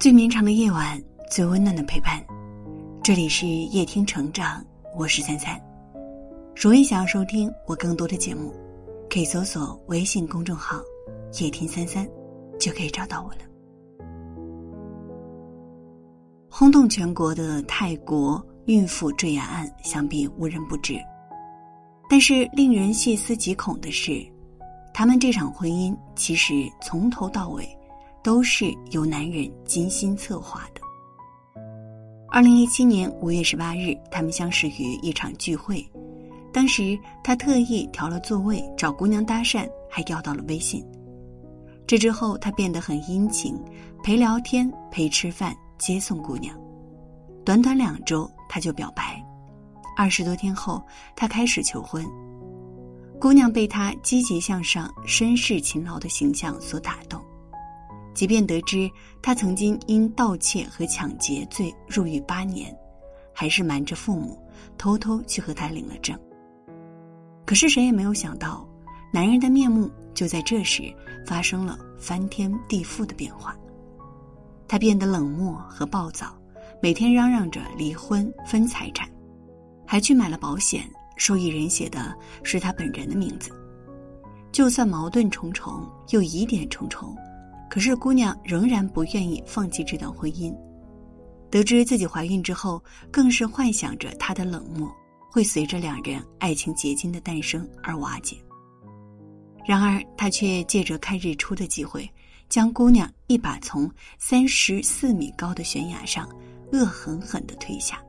最绵长的夜晚，最温暖的陪伴。这里是夜听成长，我是三三。如果想要收听我更多的节目，可以搜索微信公众号“夜听三三”，就可以找到我了。轰动全国的泰国孕妇坠崖案，想必无人不知。但是令人细思极恐的是，他们这场婚姻其实从头到尾都是由男人精心策划的。二零一七年五月十八日，他们相识于一场聚会，当时他特意调了座位找姑娘搭讪，还要到了微信。这之后，他变得很殷勤，陪聊天、陪吃饭、接送姑娘。短短两周，他就表白。二十多天后，他开始求婚。姑娘被他积极向上、绅士勤劳的形象所打动，即便得知他曾经因盗窃和抢劫罪入狱八年，还是瞒着父母偷偷去和他领了证。可是谁也没有想到，男人的面目就在这时发生了翻天地覆的变化。他变得冷漠和暴躁，每天嚷嚷着离婚分财产。还去买了保险，受益人写的是他本人的名字。就算矛盾重重，又疑点重重，可是姑娘仍然不愿意放弃这段婚姻。得知自己怀孕之后，更是幻想着他的冷漠会随着两人爱情结晶的诞生而瓦解。然而，他却借着看日出的机会，将姑娘一把从三十四米高的悬崖上恶狠狠地推下。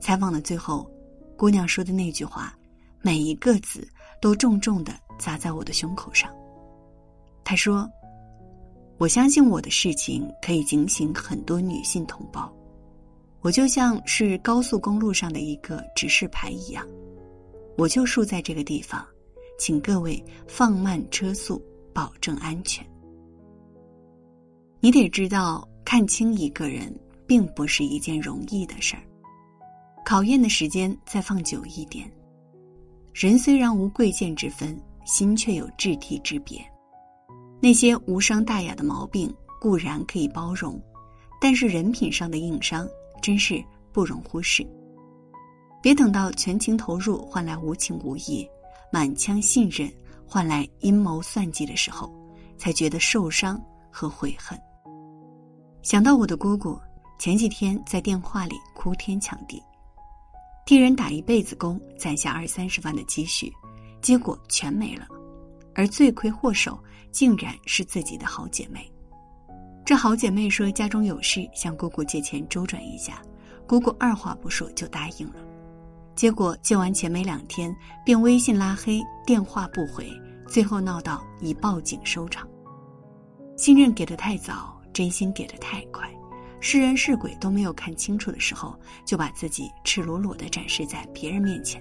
采访的最后，姑娘说的那句话，每一个字都重重的砸在我的胸口上。她说：“我相信我的事情可以警醒很多女性同胞，我就像是高速公路上的一个指示牌一样，我就竖在这个地方，请各位放慢车速，保证安全。你得知道，看清一个人并不是一件容易的事儿。”考验的时间再放久一点。人虽然无贵贱之分，心却有质地之别。那些无伤大雅的毛病固然可以包容，但是人品上的硬伤真是不容忽视。别等到全情投入换来无情无义，满腔信任换来阴谋算计的时候，才觉得受伤和悔恨。想到我的姑姑前几天在电话里哭天抢地。替人打一辈子工，攒下二三十万的积蓄，结果全没了，而罪魁祸首竟然是自己的好姐妹。这好姐妹说家中有事，向姑姑借钱周转一下，姑姑二话不说就答应了。结果借完钱没两天，便微信拉黑，电话不回，最后闹到以报警收场。信任给的太早，真心给的太快。是人是鬼都没有看清楚的时候，就把自己赤裸裸的展示在别人面前。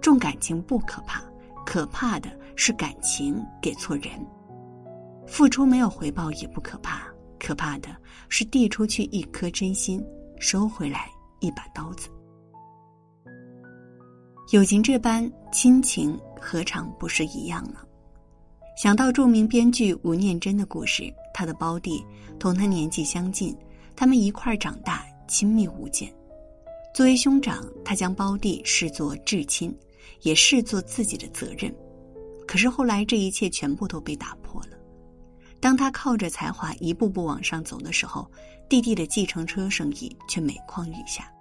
重感情不可怕，可怕的是感情给错人。付出没有回报也不可怕，可怕的是递出去一颗真心，收回来一把刀子。友情这般，亲情何尝不是一样呢？想到著名编剧吴念真的故事，他的胞弟同他年纪相近。他们一块儿长大，亲密无间。作为兄长，他将胞弟视作至亲，也视作自己的责任。可是后来，这一切全部都被打破了。当他靠着才华一步步往上走的时候，弟弟的计程车生意却每况愈下。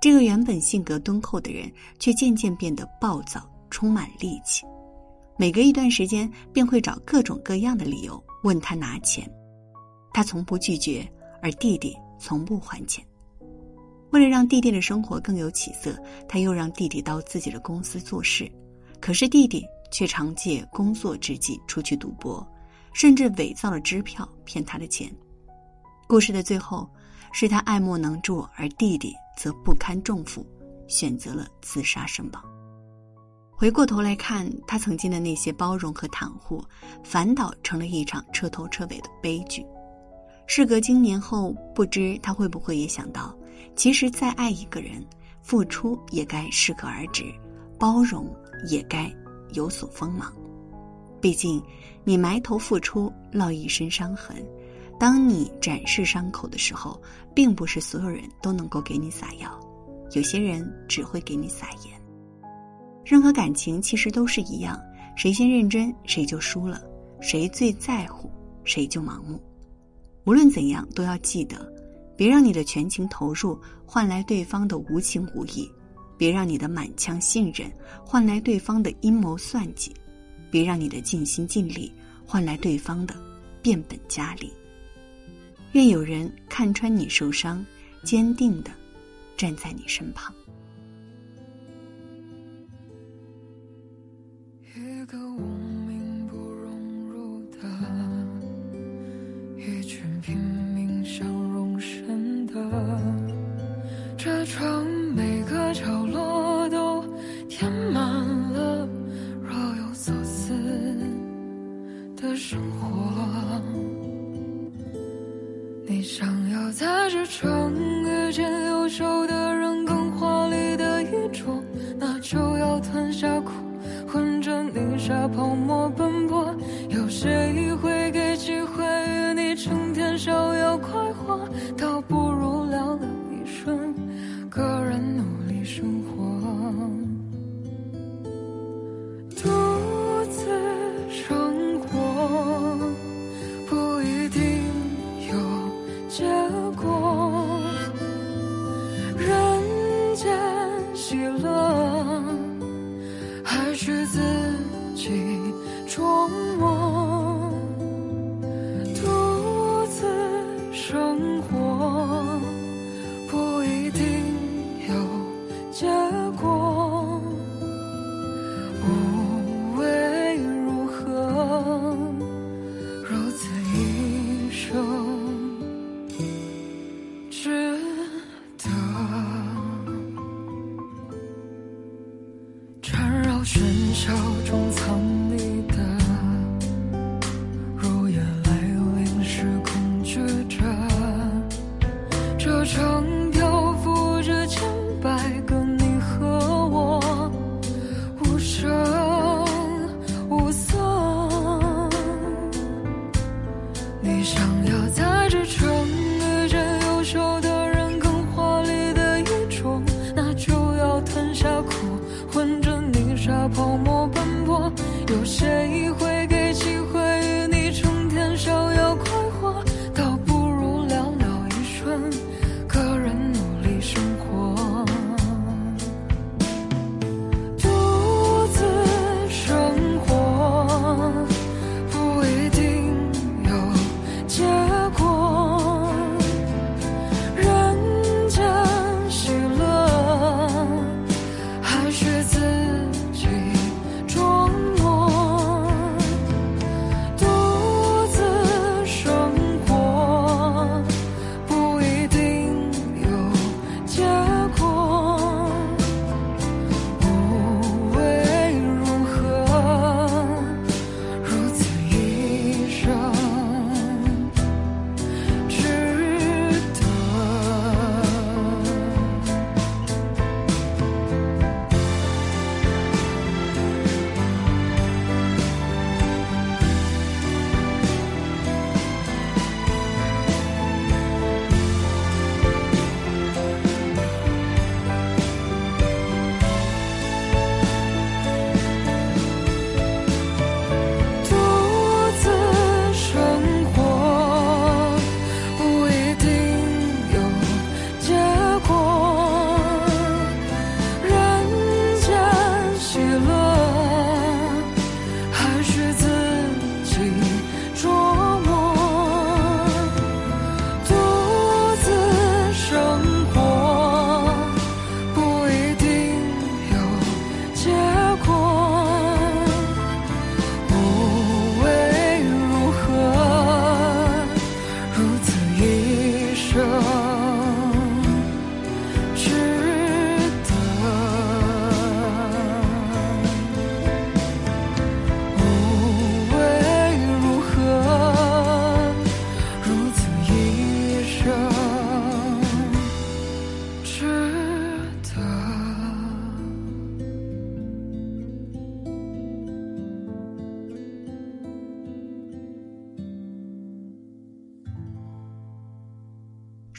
这个原本性格敦厚的人，却渐渐变得暴躁，充满戾气。每隔一段时间，便会找各种各样的理由问他拿钱，他从不拒绝。而弟弟从不还钱。为了让弟弟的生活更有起色，他又让弟弟到自己的公司做事。可是弟弟却常借工作之际出去赌博，甚至伪造了支票骗他的钱。故事的最后，是他爱莫能助，而弟弟则不堪重负，选择了自杀身亡。回过头来看，他曾经的那些包容和袒护，反倒成了一场彻头彻尾的悲剧。事隔经年后，不知他会不会也想到，其实再爱一个人，付出也该适可而止，包容也该有所锋芒。毕竟，你埋头付出，落一身伤痕，当你展示伤口的时候，并不是所有人都能够给你撒药，有些人只会给你撒盐。任何感情其实都是一样，谁先认真谁就输了，谁最在乎谁就盲目。无论怎样，都要记得，别让你的全情投入换来对方的无情无义，别让你的满腔信任换来对方的阴谋算计，别让你的尽心尽力换来对方的变本加厉。愿有人看穿你受伤，坚定的站在你身旁。一个无名不融入的，你想要在这场遇见优秀的人更华丽的衣着，那就要吞下苦，混着泥沙泡沫奔波。有谁会给机会与你成天逍遥快活？倒不如几重梦